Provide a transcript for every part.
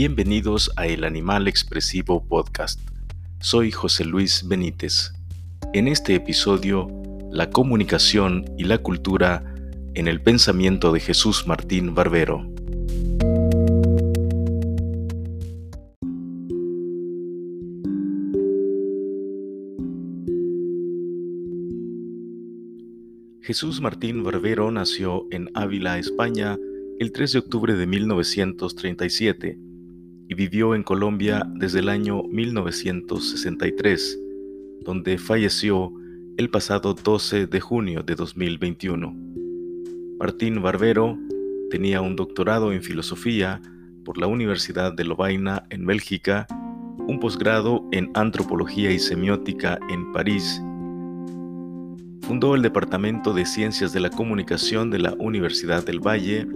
Bienvenidos a El Animal Expresivo Podcast. Soy José Luis Benítez. En este episodio, la comunicación y la cultura en el pensamiento de Jesús Martín Barbero. Jesús Martín Barbero nació en Ávila, España, el 3 de octubre de 1937 y vivió en Colombia desde el año 1963, donde falleció el pasado 12 de junio de 2021. Martín Barbero tenía un doctorado en filosofía por la Universidad de Lovaina en Bélgica, un posgrado en antropología y semiótica en París. Fundó el Departamento de Ciencias de la Comunicación de la Universidad del Valle,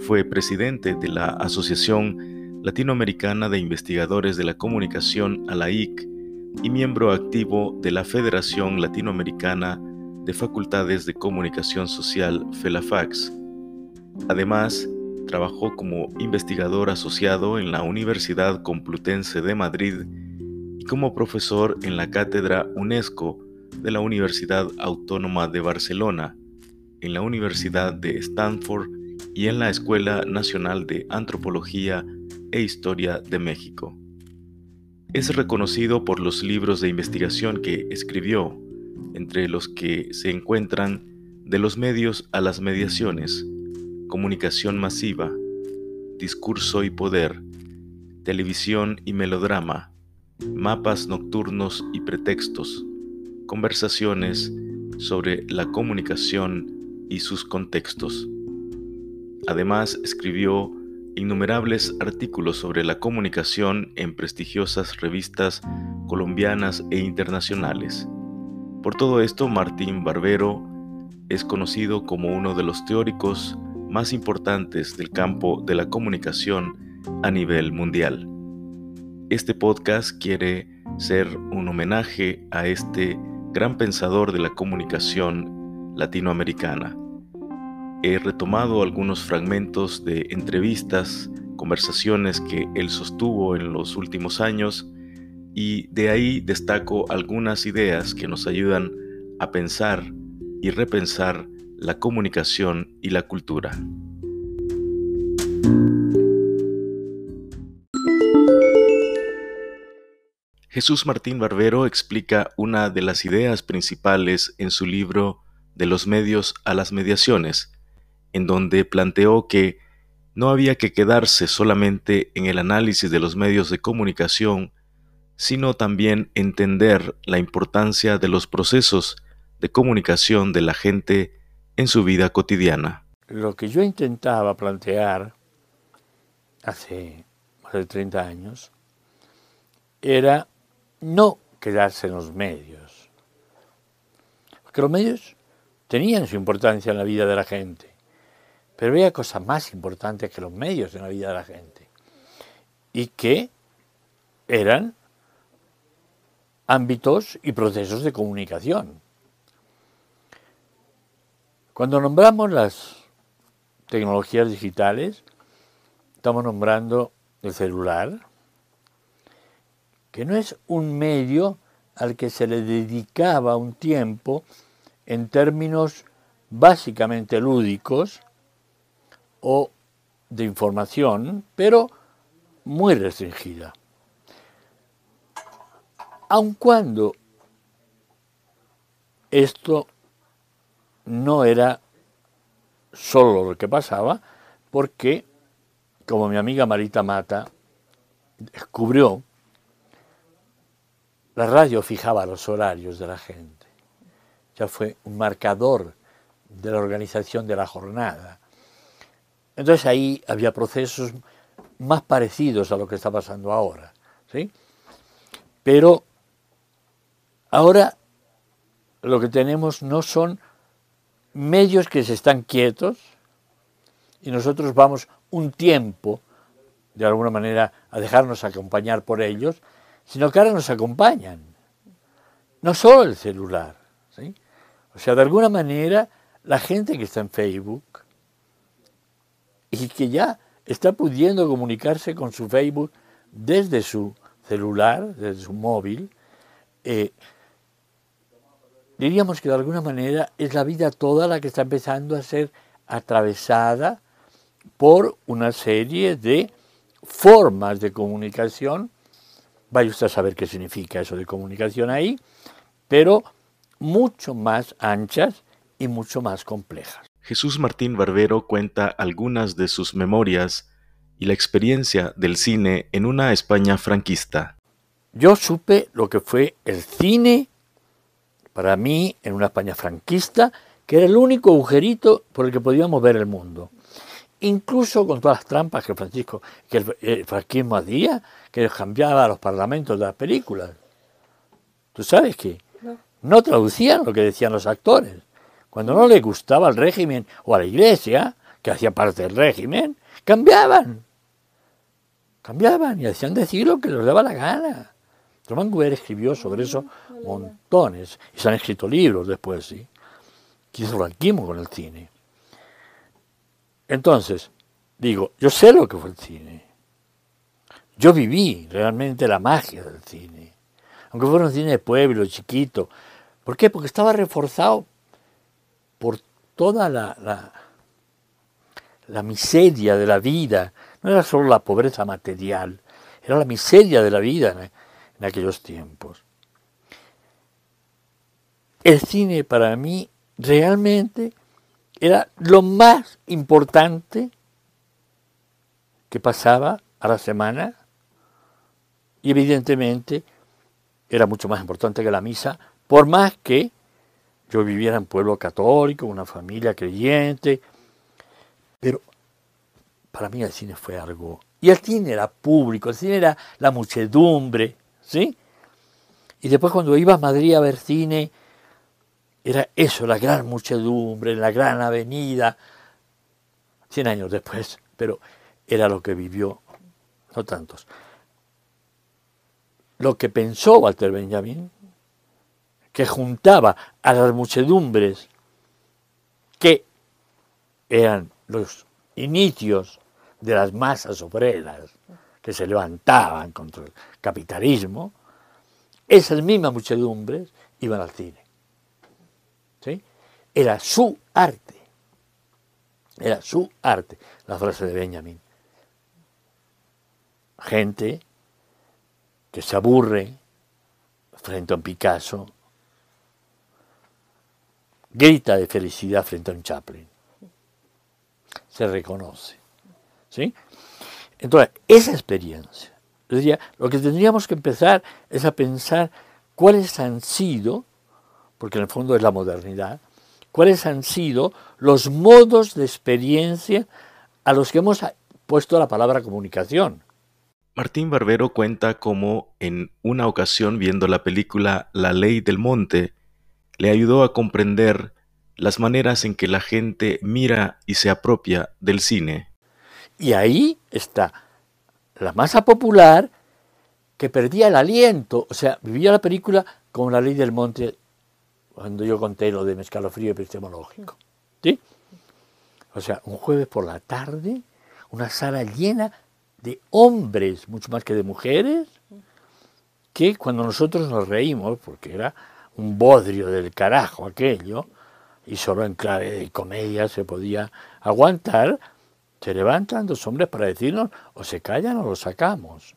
fue presidente de la Asociación Latinoamericana de Investigadores de la Comunicación, ALAIC, y miembro activo de la Federación Latinoamericana de Facultades de Comunicación Social, FELAFAX. Además, trabajó como investigador asociado en la Universidad Complutense de Madrid y como profesor en la Cátedra UNESCO de la Universidad Autónoma de Barcelona, en la Universidad de Stanford y en la Escuela Nacional de Antropología e Historia de México. Es reconocido por los libros de investigación que escribió, entre los que se encuentran De los medios a las mediaciones, Comunicación masiva, Discurso y poder, Televisión y melodrama, Mapas nocturnos y pretextos, Conversaciones sobre la comunicación y sus contextos. Además escribió innumerables artículos sobre la comunicación en prestigiosas revistas colombianas e internacionales. Por todo esto, Martín Barbero es conocido como uno de los teóricos más importantes del campo de la comunicación a nivel mundial. Este podcast quiere ser un homenaje a este gran pensador de la comunicación latinoamericana he retomado algunos fragmentos de entrevistas, conversaciones que él sostuvo en los últimos años y de ahí destaco algunas ideas que nos ayudan a pensar y repensar la comunicación y la cultura. Jesús Martín Barbero explica una de las ideas principales en su libro De los medios a las mediaciones, en donde planteó que no había que quedarse solamente en el análisis de los medios de comunicación, sino también entender la importancia de los procesos de comunicación de la gente en su vida cotidiana. Lo que yo intentaba plantear hace más de 30 años era no quedarse en los medios, porque los medios tenían su importancia en la vida de la gente, pero había cosas más importantes que los medios en la vida de la gente. Y que eran ámbitos y procesos de comunicación. Cuando nombramos las tecnologías digitales, estamos nombrando el celular, que no es un medio al que se le dedicaba un tiempo en términos básicamente lúdicos, o de información, pero muy restringida. Aun cuando esto no era solo lo que pasaba, porque, como mi amiga Marita Mata descubrió, la radio fijaba los horarios de la gente. Ya fue un marcador de la organización de la jornada. Entonces ahí había procesos más parecidos a lo que está pasando ahora. ¿sí? Pero ahora lo que tenemos no son medios que se están quietos y nosotros vamos un tiempo, de alguna manera, a dejarnos acompañar por ellos, sino que ahora nos acompañan. No solo el celular. ¿sí? O sea, de alguna manera, la gente que está en Facebook, y que ya está pudiendo comunicarse con su Facebook desde su celular, desde su móvil. Eh, diríamos que de alguna manera es la vida toda la que está empezando a ser atravesada por una serie de formas de comunicación. Vaya usted a saber qué significa eso de comunicación ahí, pero mucho más anchas y mucho más complejas. Jesús Martín Barbero cuenta algunas de sus memorias y la experiencia del cine en una España franquista. Yo supe lo que fue el cine para mí en una España franquista, que era el único agujerito por el que podíamos ver el mundo. Incluso con todas las trampas que Francisco, que el, franquismo hacía, que cambiaba los parlamentos de las películas. ¿Tú sabes qué? No traducían lo que decían los actores. Cuando no les gustaba el régimen o a la iglesia, que hacía parte del régimen, cambiaban. Cambiaban y hacían decir lo que les daba la gana. Román Guber escribió sobre eso montones y se han escrito libros después, ¿sí? Que hizo franquismo con el cine. Entonces, digo, yo sé lo que fue el cine. Yo viví realmente la magia del cine. Aunque fuera un cine de pueblo, chiquito. ¿Por qué? Porque estaba reforzado por toda la, la, miseria de la vida. No era solo la pobreza material, era la miseria de la vida en aquellos tiempos. El cine para mí realmente era lo más importante que pasaba a la semana y evidentemente era mucho más importante que la misa, por más que yo viviera en pueblo católico, una familia creyente, pero para mí el cine fue algo... Y el cine era público, el cine era la muchedumbre, ¿sí? Y después cuando iba a Madrid a ver cine, era eso, la gran muchedumbre, la gran avenida, cien años después, pero era lo que vivió, no tantos. Lo que pensó Walter Benjamin, que juntaba a las muchedumbres que eran los inicios de las masas obreras que se levantaban contra el capitalismo, esas mismas muchedumbres iban al cine. ¿Sí? Era su arte. Era su arte, la frase de Benjamin. Gente que se aburre frente a un Picasso, grita de felicidad frente a un Chaplin. Se reconoce. ¿Sí? Entonces, esa experiencia, lo que tendríamos que empezar es a pensar cuáles han sido, porque en el fondo es la modernidad, cuáles han sido los modos de experiencia a los que hemos puesto la palabra comunicación. Martín Barbero cuenta cómo en una ocasión viendo la película La ley del monte, le ayudó a comprender las maneras en que la gente mira y se apropia del cine. Y ahí está la masa popular que perdía el aliento, o sea, vivía la película como la ley del monte, cuando yo conté lo de escalofrío epistemológico. ¿Sí? O sea, un jueves por la tarde, una sala llena de hombres, mucho más que de mujeres, que cuando nosotros nos reímos, porque era un bodrio del carajo aquello, y solo en clave de comedia se podía aguantar, se levantan dos hombres para decirnos o se callan o lo sacamos.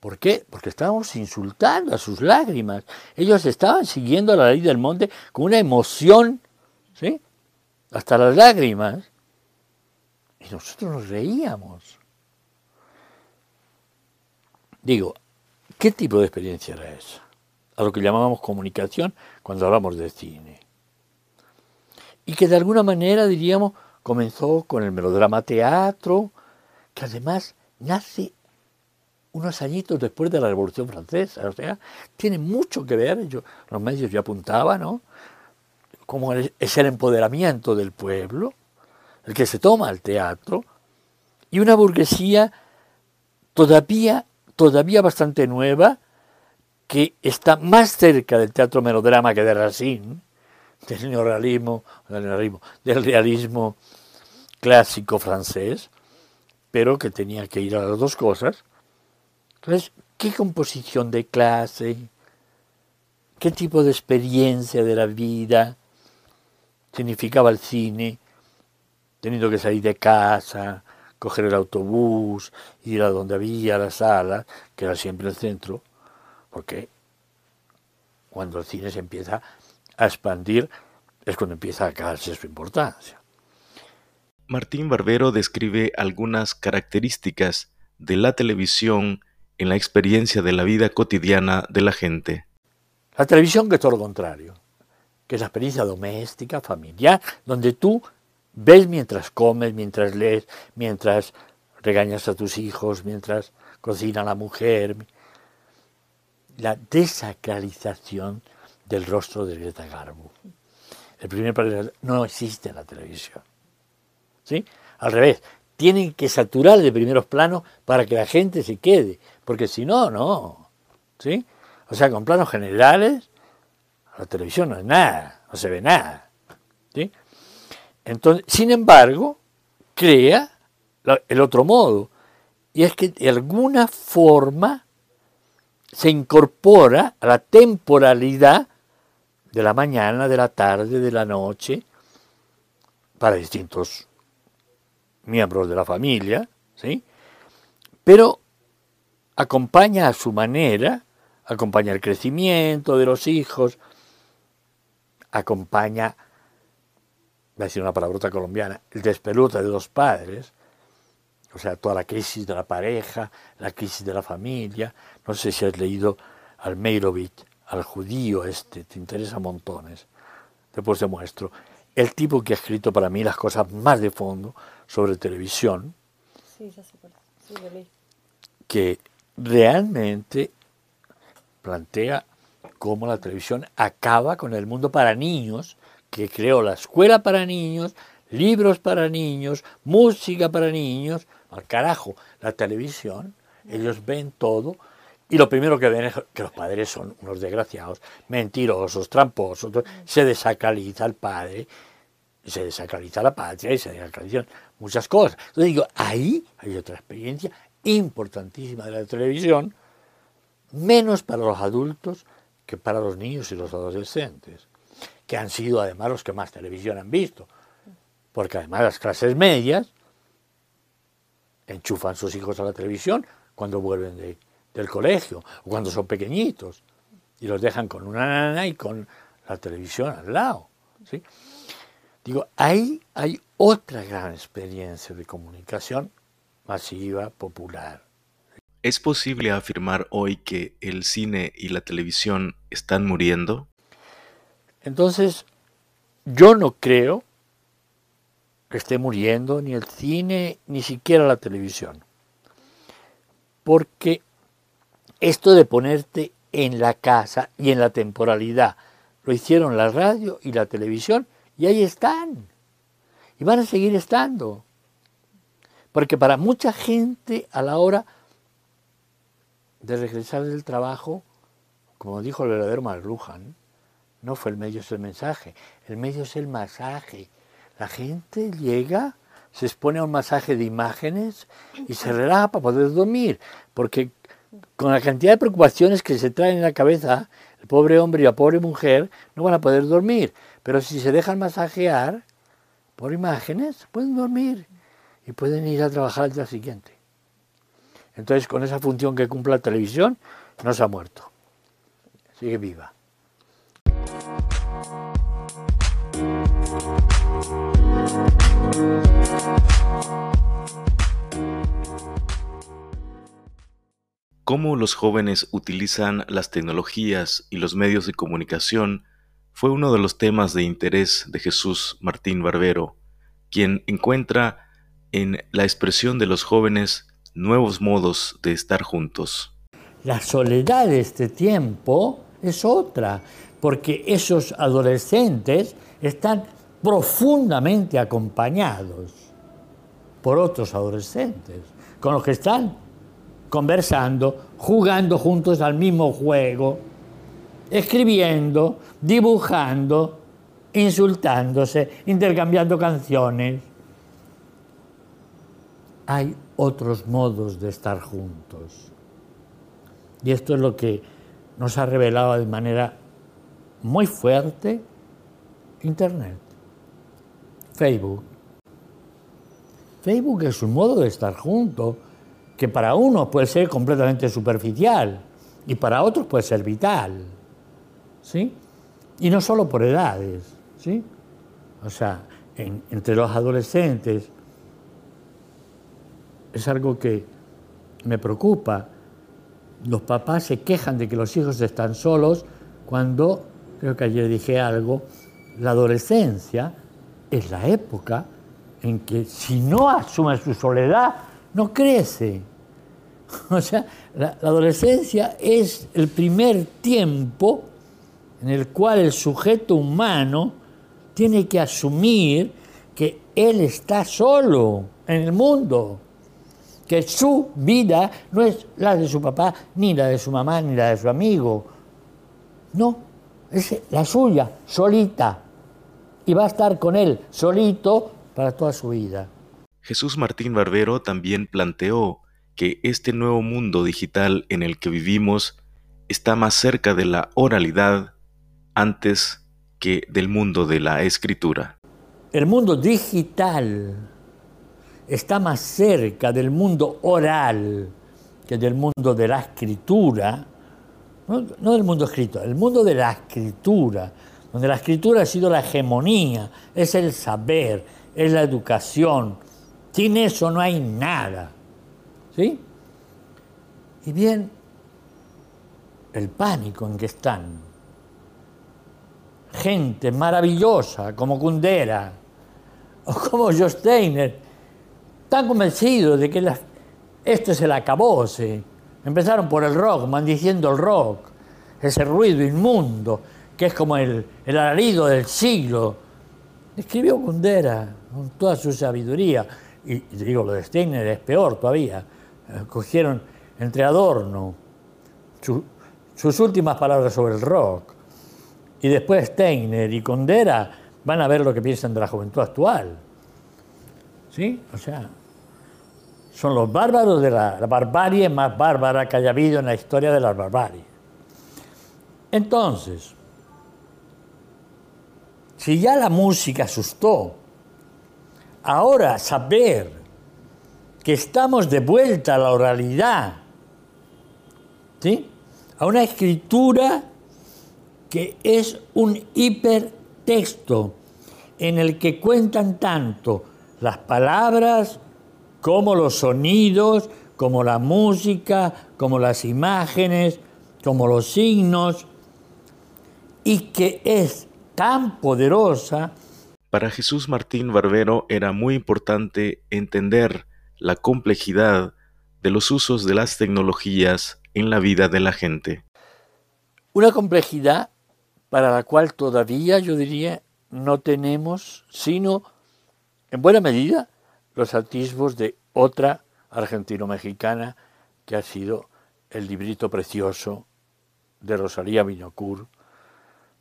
¿Por qué? Porque estábamos insultando a sus lágrimas. Ellos estaban siguiendo la ley del monte con una emoción, ¿sí? Hasta las lágrimas. Y nosotros nos reíamos. Digo, ¿qué tipo de experiencia era esa? A lo que llamábamos comunicación cuando hablamos de cine. Y que de alguna manera, diríamos, comenzó con el melodrama teatro, que además nace unos añitos después de la Revolución Francesa, o sea, tiene mucho que ver, yo, los medios ya apuntaban, ¿no? Cómo es el empoderamiento del pueblo, el que se toma el teatro, y una burguesía todavía, todavía bastante nueva, que está más cerca del teatro melodrama que de Racine, del neorrealismo, del, neorrealismo, del realismo clásico francés, pero que tenía que ir a las dos cosas. Entonces, ¿qué composición de clase? ¿Qué tipo de experiencia de la vida significaba el cine? Teniendo que salir de casa, coger el autobús, ir a donde había la sala, que era siempre el centro, porque cuando el cine se empieza a expandir es cuando empieza a caerse su importancia. Martín Barbero describe algunas características de la televisión en la experiencia de la vida cotidiana de la gente. La televisión que es todo lo contrario, que es la experiencia doméstica, familiar, donde tú ves mientras comes, mientras lees, mientras regañas a tus hijos, mientras cocina la mujer. La desacralización del rostro de Greta Garbo. El primer no existe en la televisión. ¿Sí? Al revés, tienen que saturar de primeros planos para que la gente se quede, porque si no, no. ¿Sí? O sea, con planos generales, la televisión no es nada, no se ve nada. ¿Sí? Entonces, sin embargo, crea el otro modo, y es que de alguna forma se incorpora a la temporalidad de la mañana, de la tarde, de la noche, para distintos miembros de la familia, ¿sí? Pero acompaña a su manera, acompaña el crecimiento de los hijos, acompaña, voy a decir una palabrota colombiana, el despelute de los padres, o sea, toda la crisis de la pareja, la crisis de la familia. No sé si has leído al Meirovich, al judío este, te interesa montones. Después te muestro. El tipo que ha escrito para mí las cosas más de fondo sobre televisión, sí, ya sé sí, que realmente plantea cómo la televisión acaba con el mundo para niños, que creó la escuela para niños, libros para niños, música para niños, al carajo, la televisión, ellos ven todo y lo primero que ven es que los padres son unos desgraciados, mentirosos, tramposos, se desacraliza el padre, se desacraliza la patria y se desacralizan muchas cosas. Entonces digo, ahí hay otra experiencia importantísima de la televisión, menos para los adultos que para los niños y los adolescentes, que han sido además los que más televisión han visto, porque además las clases medias enchufan sus hijos a la televisión cuando vuelven de, del colegio, o cuando son pequeñitos, y los dejan con una nana y con la televisión al lado. ¿sí? Digo, ahí hay otra gran experiencia de comunicación masiva, popular. ¿Es posible afirmar hoy que el cine y la televisión están muriendo? Entonces, yo no creo esté muriendo ni el cine, ni siquiera la televisión. Porque esto de ponerte en la casa y en la temporalidad, lo hicieron la radio y la televisión y ahí están. Y van a seguir estando. Porque para mucha gente a la hora de regresar del trabajo, como dijo el verdadero Marlujan, no fue el medio, es el mensaje. El medio es el masaje. La gente llega, se expone a un masaje de imágenes y se relaja para poder dormir. Porque con la cantidad de preocupaciones que se traen en la cabeza, el pobre hombre y la pobre mujer no van a poder dormir. Pero si se dejan masajear por imágenes, pueden dormir y pueden ir a trabajar al día siguiente. Entonces, con esa función que cumple la televisión, no se ha muerto. Sigue viva. Cómo los jóvenes utilizan las tecnologías y los medios de comunicación fue uno de los temas de interés de Jesús Martín Barbero, quien encuentra en la expresión de los jóvenes nuevos modos de estar juntos. La soledad de este tiempo es otra, porque esos adolescentes están profundamente acompañados por otros adolescentes, con los que están conversando, jugando juntos al mismo juego, escribiendo, dibujando, insultándose, intercambiando canciones. hay otros modos de estar juntos. Y esto es lo que nos ha revelado de manera muy fuerte Internet, Facebook. Facebook es un modo de estar juntos que para unos puede ser completamente superficial y para otros puede ser vital. ¿Sí? Y no solo por edades, ¿sí? O sea, entre los adolescentes es algo que me preocupa. Los papás se quejan de que los hijos están solos cuando, creo que ayer dije algo, la adolescencia es la época en que si no asume su soledad, no crece. O sea, la, adolescencia es el primer tiempo en el cual el sujeto humano tiene que asumir que él está solo en el mundo, que su vida no es la de su papá, ni la de su mamá, ni la de su amigo. No, es la suya, solita. Y va a estar con él solito para toda su vida. Jesús Martín Barbero también planteó que este nuevo mundo digital en el que vivimos está más cerca de la oralidad antes que del mundo de la escritura. El mundo digital está más cerca del mundo oral que del mundo de la escritura, no, del mundo escrito, el mundo de la escritura, donde la escritura ha sido la hegemonía, es el saber, es la educación. Sin eso no hay nada. ¿Sí? Y bien, el pánico en que están. Gente maravillosa como Kundera o como Joe Steiner, tan convencidos de que esto es el acabose. Empezaron por el rock, maldiciendo el rock, ese ruido inmundo que es como el, el alarido del siglo. Escribió Kundera con toda su sabiduría, y, digo, lo de Steiner es peor todavía cogieron entre Adorno sus últimas palabras sobre el rock y después Steiner y Condera van a ver lo que piensan de la juventud actual. ¿Sí? O sea, son los bárbaros de la, la barbarie más bárbara que haya habido en la historia de la barbarie. Entonces, si ya la música asustó, ahora saber que estamos de vuelta a la oralidad, ¿sí? a una escritura que es un hipertexto en el que cuentan tanto las palabras como los sonidos, como la música, como las imágenes, como los signos, y que es tan poderosa. Para Jesús Martín Barbero era muy importante entender la complejidad de los usos de las tecnologías en la vida de la gente. Una complejidad para la cual todavía yo diría no tenemos sino en buena medida los atisbos de otra argentino-mexicana que ha sido el librito precioso de Rosalía Viñocur,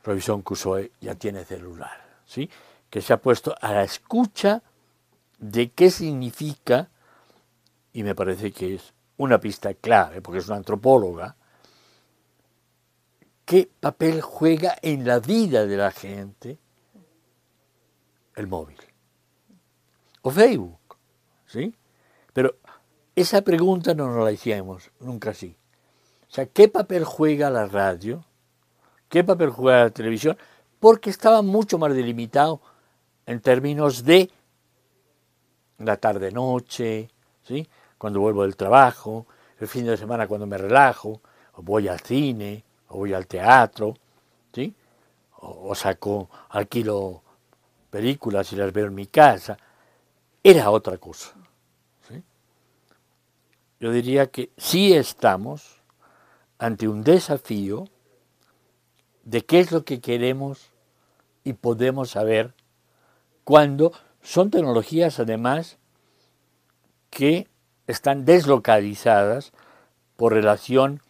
Robinson Crusoe ya tiene celular, ¿sí? que se ha puesto a la escucha de qué significa y me parece que es una pista clave, porque es una antropóloga, qué papel juega en la vida de la gente el móvil o Facebook, ¿sí? Pero esa pregunta no nos la hicimos nunca así. O sea, ¿qué papel juega la radio? ¿Qué papel juega la televisión? Porque estaba mucho más delimitado en términos de la tarde-noche, ¿sí? cuando vuelvo del trabajo, el fin de semana cuando me relajo, o voy al cine, o voy al teatro, ¿sí? o, saco, alquilo películas y las veo en mi casa, era otra cosa. Yo diría que sí estamos ante un desafío de qué es lo que queremos y podemos saber cuando son tecnologías además que están deslocalizadas por relación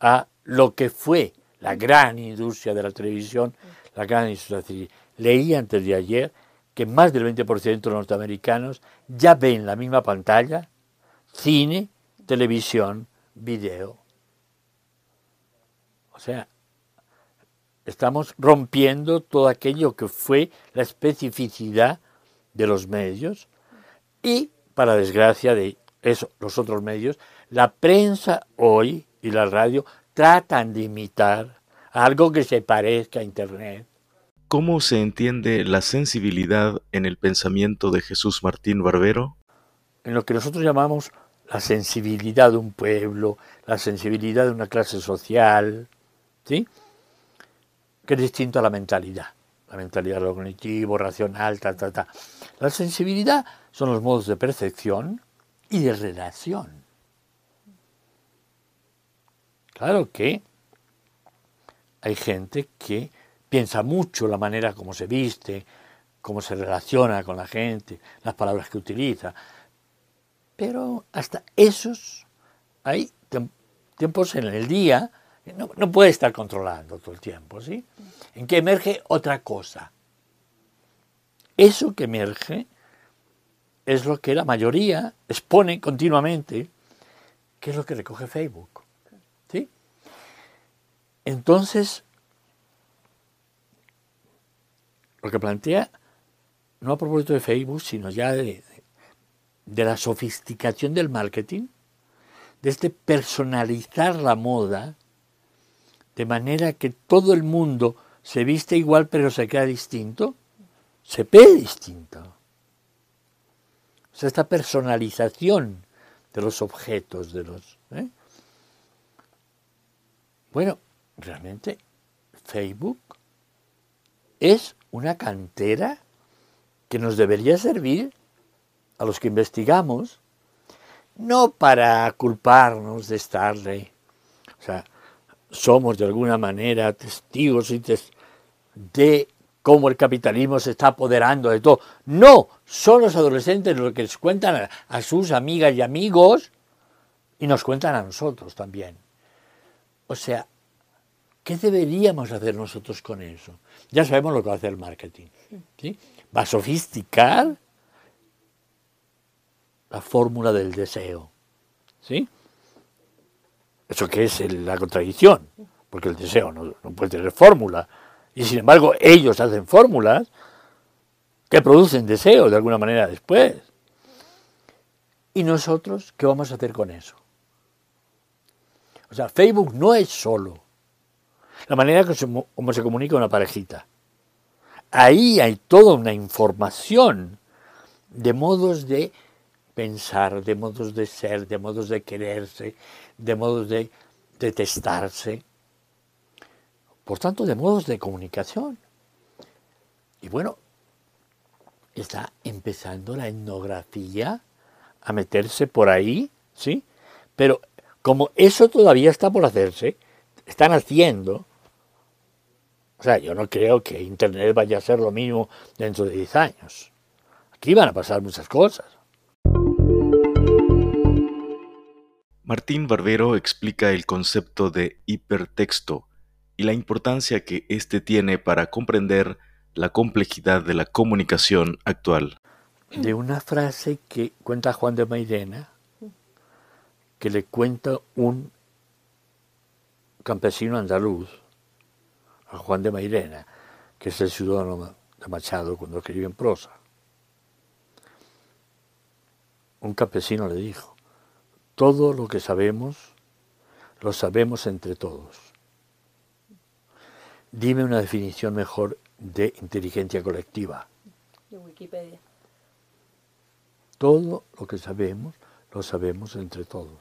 a lo que fue la gran industria de la televisión, la gran industria Leí antes de ayer que más del 20% de los norteamericanos ya ven la misma pantalla cine, televisión, video. O sea, estamos rompiendo todo aquello que fue la especificidad de los medios y, para desgracia de eso, los otros medios, la prensa hoy y la radio tratan de imitar algo que se parezca a Internet. ¿Cómo se entiende la sensibilidad en el pensamiento de Jesús Martín Barbero? En lo que nosotros llamamos la sensibilidad de un pueblo, la sensibilidad de una clase social, ¿sí? Que es distinto a la mentalidad. La mentalidad cognitivo, racional, ta, ta, ta. La sensibilidad son los modos de percepción y de relación. Claro que hay gente que piensa mucho la manera como se viste, cómo se relaciona con la gente, las palabras que utiliza. Pero hasta esos hay tiempos en el día no, no, puede estar controlando todo el tiempo, ¿sí? En que emerge otra cosa. Eso que emerge es lo que la mayoría expone continuamente, que es lo que recoge Facebook, ¿sí? Entonces, lo que plantea, no a propósito de Facebook, sino ya de, de la sofisticación del marketing, de este personalizar la moda, de manera que todo el mundo se viste igual pero se queda distinto, se ve distinto. O sea, esta personalización de los objetos, de los... ¿eh? Bueno, realmente Facebook es una cantera que nos debería servir a los que investigamos, no para culparnos de estarle, o sea, somos de alguna manera testigos de cómo el capitalismo se está apoderando de todo. No, son los adolescentes los que les cuentan a, sus amigas y amigos y nos cuentan a nosotros también. O sea, ¿qué deberíamos hacer nosotros con eso? Ya sabemos lo que va a hacer el marketing. ¿sí? Va a sofisticar la fórmula del deseo. ¿Sí? Eso que es la contradicción, porque el deseo no, puede tener fórmula. Y sin embargo, ellos hacen fórmulas que producen deseo de alguna manera después. ¿Y nosotros qué vamos a hacer con eso? O sea, Facebook no es solo la manera como se comunica una parejita. Ahí hay toda una información de modos de pensar, de modos de ser, de modos de quererse, de modos de detestarse, por tanto, de modos de comunicación. Y bueno, está empezando la etnografía a meterse por ahí, ¿sí? Pero como eso todavía está por hacerse, están haciendo, o sea, yo no creo que Internet vaya a ser lo mismo dentro de 10 años. Aquí van a pasar muchas cosas. Martín Barbero explica el concepto de hipertexto y la importancia que éste tiene para comprender la complejidad de la comunicación actual. De una frase que cuenta Juan de Mairena, que le cuenta un campesino andaluz a Juan de Mairena, que es el ciudadano de Machado cuando escribió en prosa. Un campesino le dijo, todo lo que sabemos, lo sabemos entre todos. Dime una definición mejor de inteligencia colectiva. De Wikipedia. Todo lo que sabemos, lo sabemos entre todos.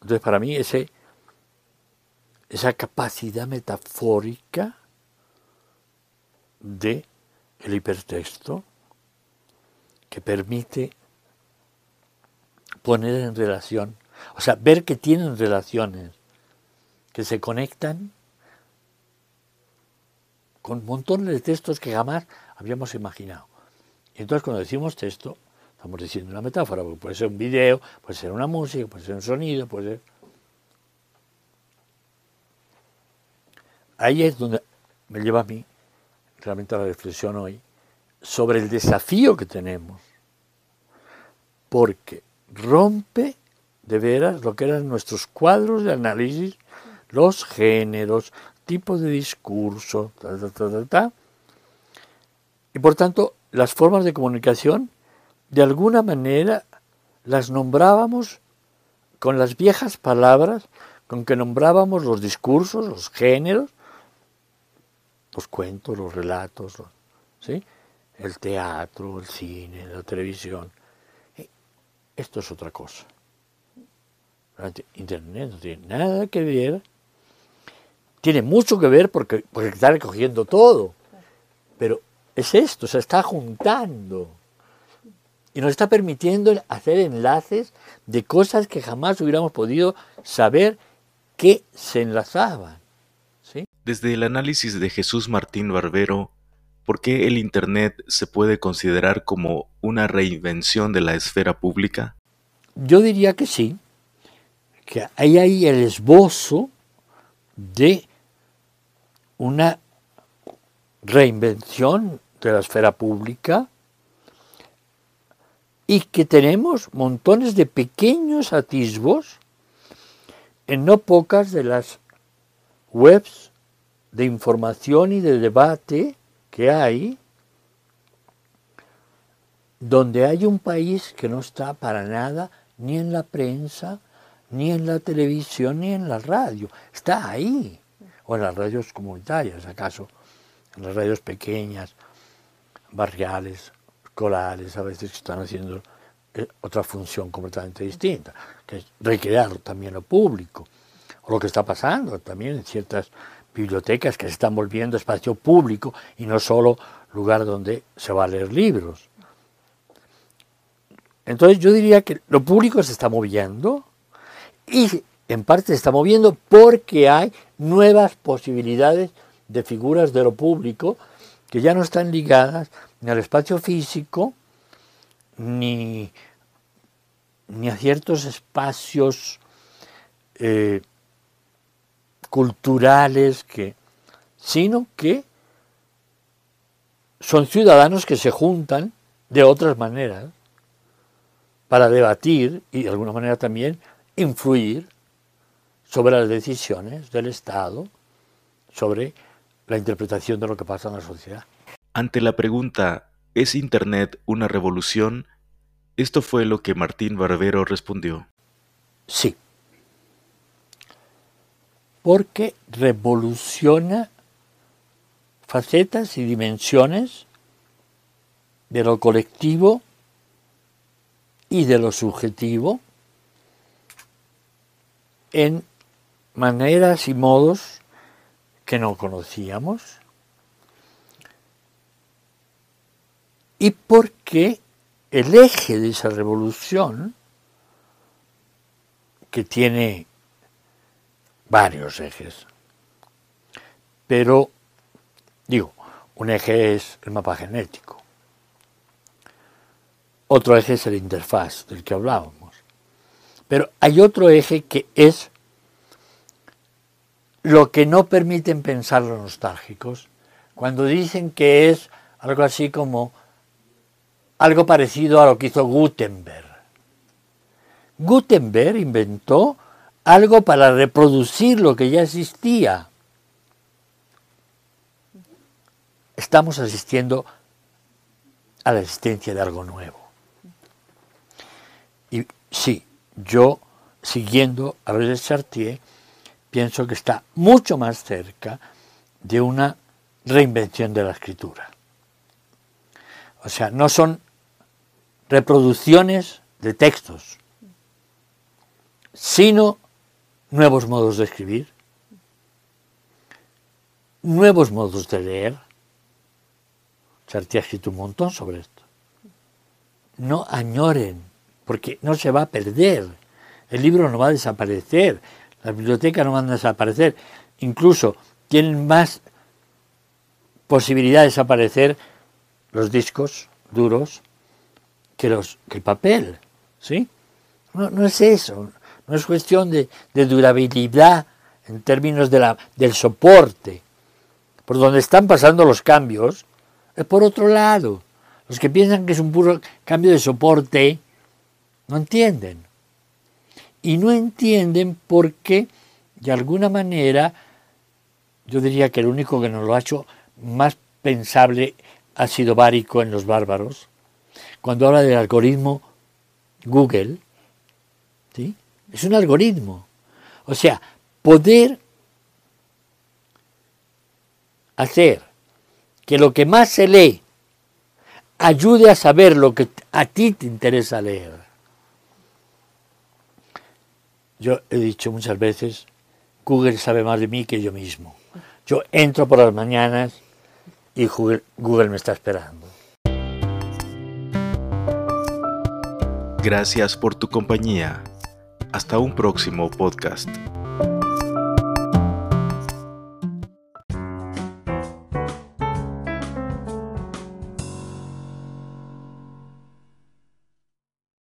Entonces, para mí, ese, esa capacidad metafórica de el hipertexto que permite poner en relación, o sea, ver que tienen relaciones, que se conectan con montones de textos que jamás habíamos imaginado. Y entonces cuando decimos texto, estamos diciendo una metáfora, porque puede ser un video, puede ser una música, puede ser un sonido, puede ser... Ahí es donde me lleva a mí realmente a la reflexión hoy sobre el desafío que tenemos porque rompe de veras lo que eran nuestros cuadros de análisis, los géneros, tipos de discurso, y por tanto las formas de comunicación de alguna manera las nombrábamos con las viejas palabras con que nombrábamos los discursos, los géneros, los cuentos, los relatos, ¿sí? el teatro, el cine, la televisión. Esto es otra cosa. Internet no tiene nada que ver. Tiene mucho que ver porque, porque está recogiendo todo. Pero es esto, se está juntando. Y nos está permitiendo hacer enlaces de cosas que jamás hubiéramos podido saber que se enlazaban. Desde el análisis de Jesús Martín Barbero, ¿por qué el Internet se puede considerar como una reinvención de la esfera pública? Yo diría que sí, que hay el esbozo de una reinvención de la esfera pública y que tenemos montones de pequeños atisbos en no pocas de las webs de información y de debate que hay, donde hay un país que no está para nada ni en la prensa, ni en la televisión, ni en la radio. Está ahí. O en las radios comunitarias, acaso, en las radios pequeñas, barriales, escolares, a veces están haciendo eh, otra función completamente distinta, que es recrear también lo público, o lo que está pasando también en ciertas bibliotecas que se están volviendo espacio público y no solo lugar donde se va a leer libros. Entonces yo diría que lo público se está moviendo y en parte se está moviendo porque hay nuevas posibilidades de figuras de lo público que ya no están ligadas ni al espacio físico, ni ni a ciertos espacios eh, culturales que, sino que son ciudadanos que se juntan de otras maneras para debatir y de alguna manera también influir sobre las decisiones del Estado, sobre la interpretación de lo que pasa en la sociedad. Ante la pregunta, ¿es Internet una revolución? Esto fue lo que Martín Barbero respondió. Sí. Porque revoluciona facetas y dimensiones de lo colectivo y de lo subjetivo en maneras y modos que no conocíamos y porque el eje de esa revolución, que tiene varios ejes, pero digo, un eje es el mapa genético, otro eje es el interfaz del que hablábamos, pero hay otro eje que es lo que no permiten pensar los nostálgicos, cuando dicen que es algo así como algo parecido a lo que hizo Gutenberg. Gutenberg inventó algo para reproducir lo que ya existía. Estamos asistiendo a la existencia de algo nuevo. Y sí, yo, siguiendo a Roger Chartier, pienso que está mucho más cerca de una reinvención de la escritura. O sea, no son reproducciones de textos, sino nuevos modos de escribir, nuevos modos de leer. Chartier ha escrito un montón sobre esto. No añoren, porque no se va a perder. El libro no va a desaparecer, las bibliotecas no van a desaparecer. Incluso tienen más posibilidad de desaparecer los discos duros que, los, que el papel. ¿sí? No, es eso, no es cuestión de, durabilidad en términos de la, del soporte. Por donde están pasando los cambios es por otro lado. Los que piensan que es un puro cambio de soporte No entienden. Y no entienden porque, de alguna manera, yo diría que el único que nos lo ha hecho más pensable ha sido Bárico en Los Bárbaros, cuando habla del algoritmo Google, ¿sí? Es un algoritmo. O sea, poder hacer que lo que más se lee ayude a saber lo que a ti te interesa leer. Yo he dicho muchas veces, Google sabe más de mí que yo mismo. Yo entro por las mañanas y Google, me está esperando. Gracias por tu compañía. Hasta un próximo podcast.